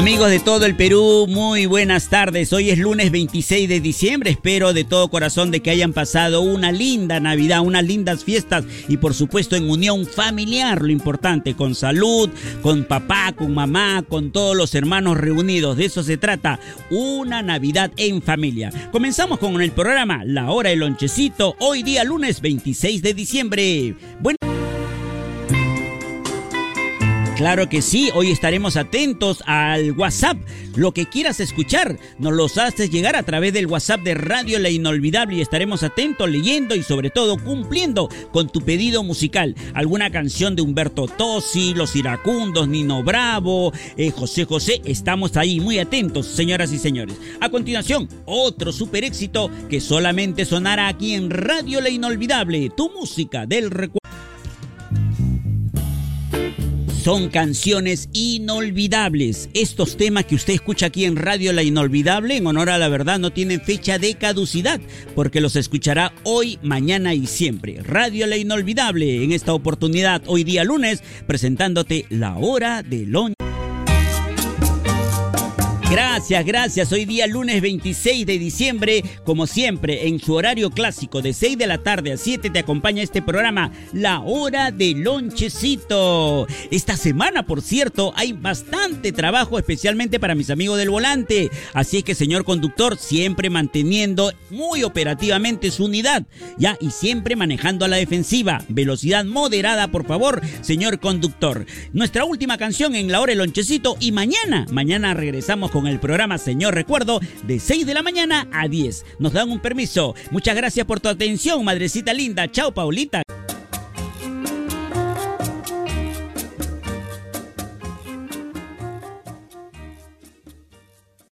Amigos de todo el Perú, muy buenas tardes. Hoy es lunes 26 de diciembre. Espero de todo corazón de que hayan pasado una linda Navidad, unas lindas fiestas y por supuesto en unión familiar, lo importante, con salud, con papá, con mamá, con todos los hermanos reunidos. De eso se trata, una Navidad en familia. Comenzamos con el programa La Hora del Lonchecito, hoy día lunes 26 de diciembre. Claro que sí, hoy estaremos atentos al WhatsApp. Lo que quieras escuchar, nos los haces llegar a través del WhatsApp de Radio La Inolvidable y estaremos atentos leyendo y sobre todo cumpliendo con tu pedido musical. Alguna canción de Humberto Tosi, Los Iracundos, Nino Bravo, eh, José José, estamos ahí muy atentos, señoras y señores. A continuación, otro super éxito que solamente sonará aquí en Radio La Inolvidable, tu música del recuerdo. Son canciones inolvidables. Estos temas que usted escucha aquí en Radio La Inolvidable, en honor a la verdad, no tienen fecha de caducidad, porque los escuchará hoy, mañana y siempre. Radio La Inolvidable, en esta oportunidad, hoy día lunes, presentándote la hora de lonche. Gracias, gracias. Hoy día lunes 26 de diciembre, como siempre, en su horario clásico de 6 de la tarde a 7 te acompaña este programa, La Hora de Lonchecito. Esta semana, por cierto, hay bastante trabajo, especialmente para mis amigos del volante. Así que, señor conductor, siempre manteniendo muy operativamente su unidad, ya, y siempre manejando a la defensiva. Velocidad moderada, por favor, señor conductor. Nuestra última canción en La Hora de Lonchecito y mañana, mañana regresamos con con el programa Señor Recuerdo de 6 de la mañana a 10. Nos dan un permiso. Muchas gracias por tu atención, madrecita linda. Chao, Paulita.